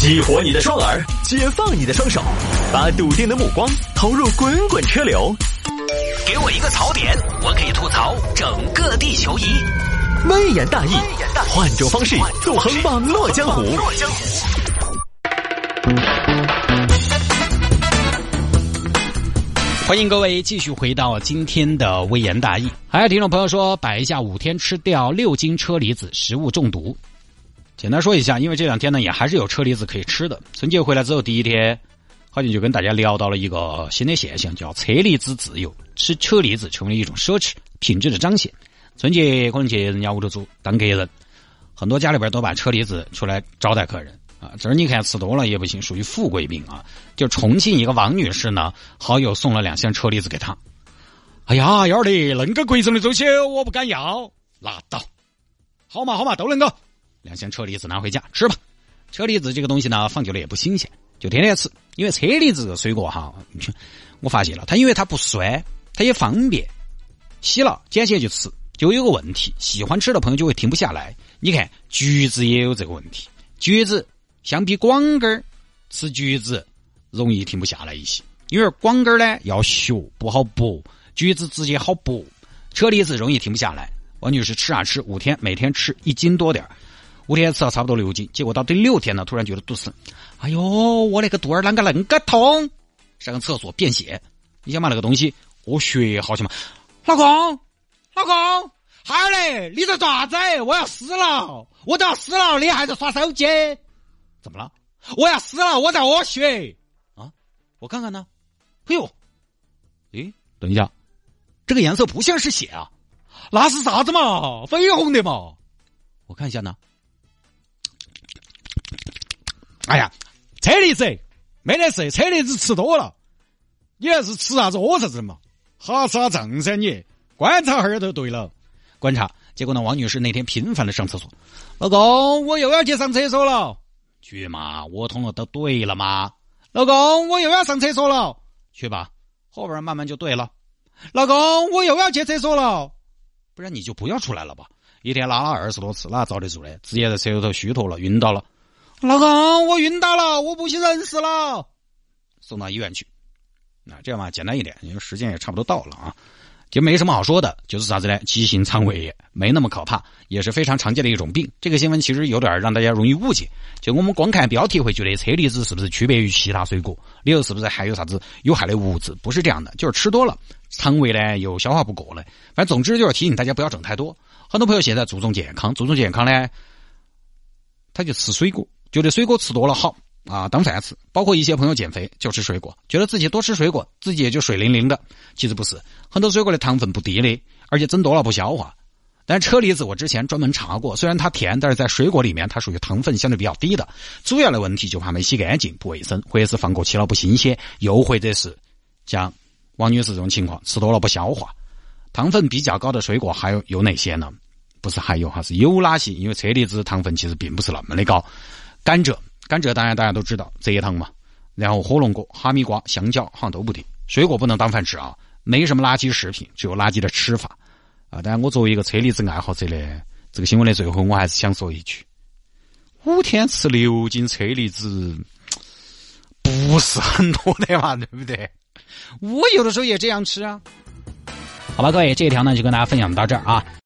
激活你的双耳，解放你的双手，把笃定的目光投入滚滚车流。给我一个槽点，我可以吐槽整个地球仪。微言大义，换种方式纵横网络江湖。欢迎各位继续回到今天的微言大义。还有听众朋友说，摆一下五天吃掉六斤车厘子，食物中毒。简单说一下，因为这两天呢也还是有车厘子可以吃的。春节回来之后第一天，好像就跟大家聊到了一个新的现象，叫车厘子自由，吃车厘子成为一种奢侈品质的彰显。春节可能去人家屋头住当客人，很多家里边都把车厘子出来招待客人啊。这儿你看吃多了也不行，属于富贵病啊。就重庆一个王女士呢，好友送了两箱车厘子给她。哎呀，幺儿的，恁个贵重的东西我不敢要，拉倒。好嘛好嘛，都能够。两箱车厘子拿回家吃吧。车厘子这个东西呢，放久了也不新鲜，就天天吃。因为车厘子这个水果哈，我发现了，它因为它不酸，它也方便，洗了捡起来就吃。就有个问题，喜欢吃的朋友就会停不下来。你看橘子也有这个问题，橘子相比广根儿，吃橘子容易停不下来一些，因为广根儿呢要削不好剥，橘子直接好剥，车厘子容易停不下来。王女士吃啊吃，五天每天吃一斤多点儿。五天吃了差不多六斤，结果到第六天呢，突然觉得肚子，哎呦，我那个肚儿啷个恁个痛？上个厕所便血，你想嘛那个东西，我血好像嘛？老公，老公，孩儿嘞，你在做啥子？我要死了，我都要死了，你还在耍手机？怎么了？我要死了，我在屙血啊！我看看呢，哎呦，诶，等一下，这个颜色不像是血啊，那是啥子嘛？绯红的嘛？我看一下呢。哎呀，车厘子没得事，车厘子吃多了，你还是吃啥子屙啥子嘛？哈啥正噻你？观察哈儿就对了，观察。结果呢，王女士那天频繁的上厕所，老公，我又要去上厕所了。去嘛，我通了都对了吗？老公，我又要上厕所了。去吧，后边慢慢就对了。老公，我又要去厕所了，不然你就不要出来了吧。一天拉了二十多次，哪遭得住呢？直接在厕所头虚脱了，晕倒了。老公，我晕倒了，我不省人事了，送到医院去。那这样吧，简单一点，因为时间也差不多到了啊，就没什么好说的，就是啥子呢？急性肠胃炎，没那么可怕，也是非常常见的一种病。这个新闻其实有点让大家容易误解，就我们光看标题会觉得车厘子是不是区别于其他水果，里头是不是还有啥子有害的物质？不是这样的，就是吃多了，肠胃呢又消化不过来。反正总之就是提醒大家不要整太多。很多朋友现在注重健康，注重健康呢，他就吃水果。觉得水果吃多了好啊，当饭吃。包括一些朋友减肥就吃水果，觉得自己多吃水果，自己也就水灵灵的。其实不是，很多水果的糖分不低的，而且增多了不消化。但车厘子我之前专门查过，虽然它甜，但是在水果里面它属于糖分相对比较低的。主要的问题就怕没洗干净、不卫生，或者是放过期了不新鲜，又或者是像王女士这种情况，吃多了不消化。糖分比较高的水果还有有哪些呢？不是还有哈，是有哪些？因为车厘子糖分其实并不是那么的高。甘蔗，甘蔗当然大家都知道蔗糖嘛，然后火龙果、哈密瓜、香蕉好像都不低。水果不能当饭吃啊，没什么垃圾食品，只有垃圾的吃法啊。但我作为一个车厘子爱好者呢，这个新闻的最后我还是想说一句：五天吃六斤车厘子，不是很多的嘛，对不对？我有的时候也这样吃啊。好吧，各位，这一条呢就跟大家分享到这儿啊。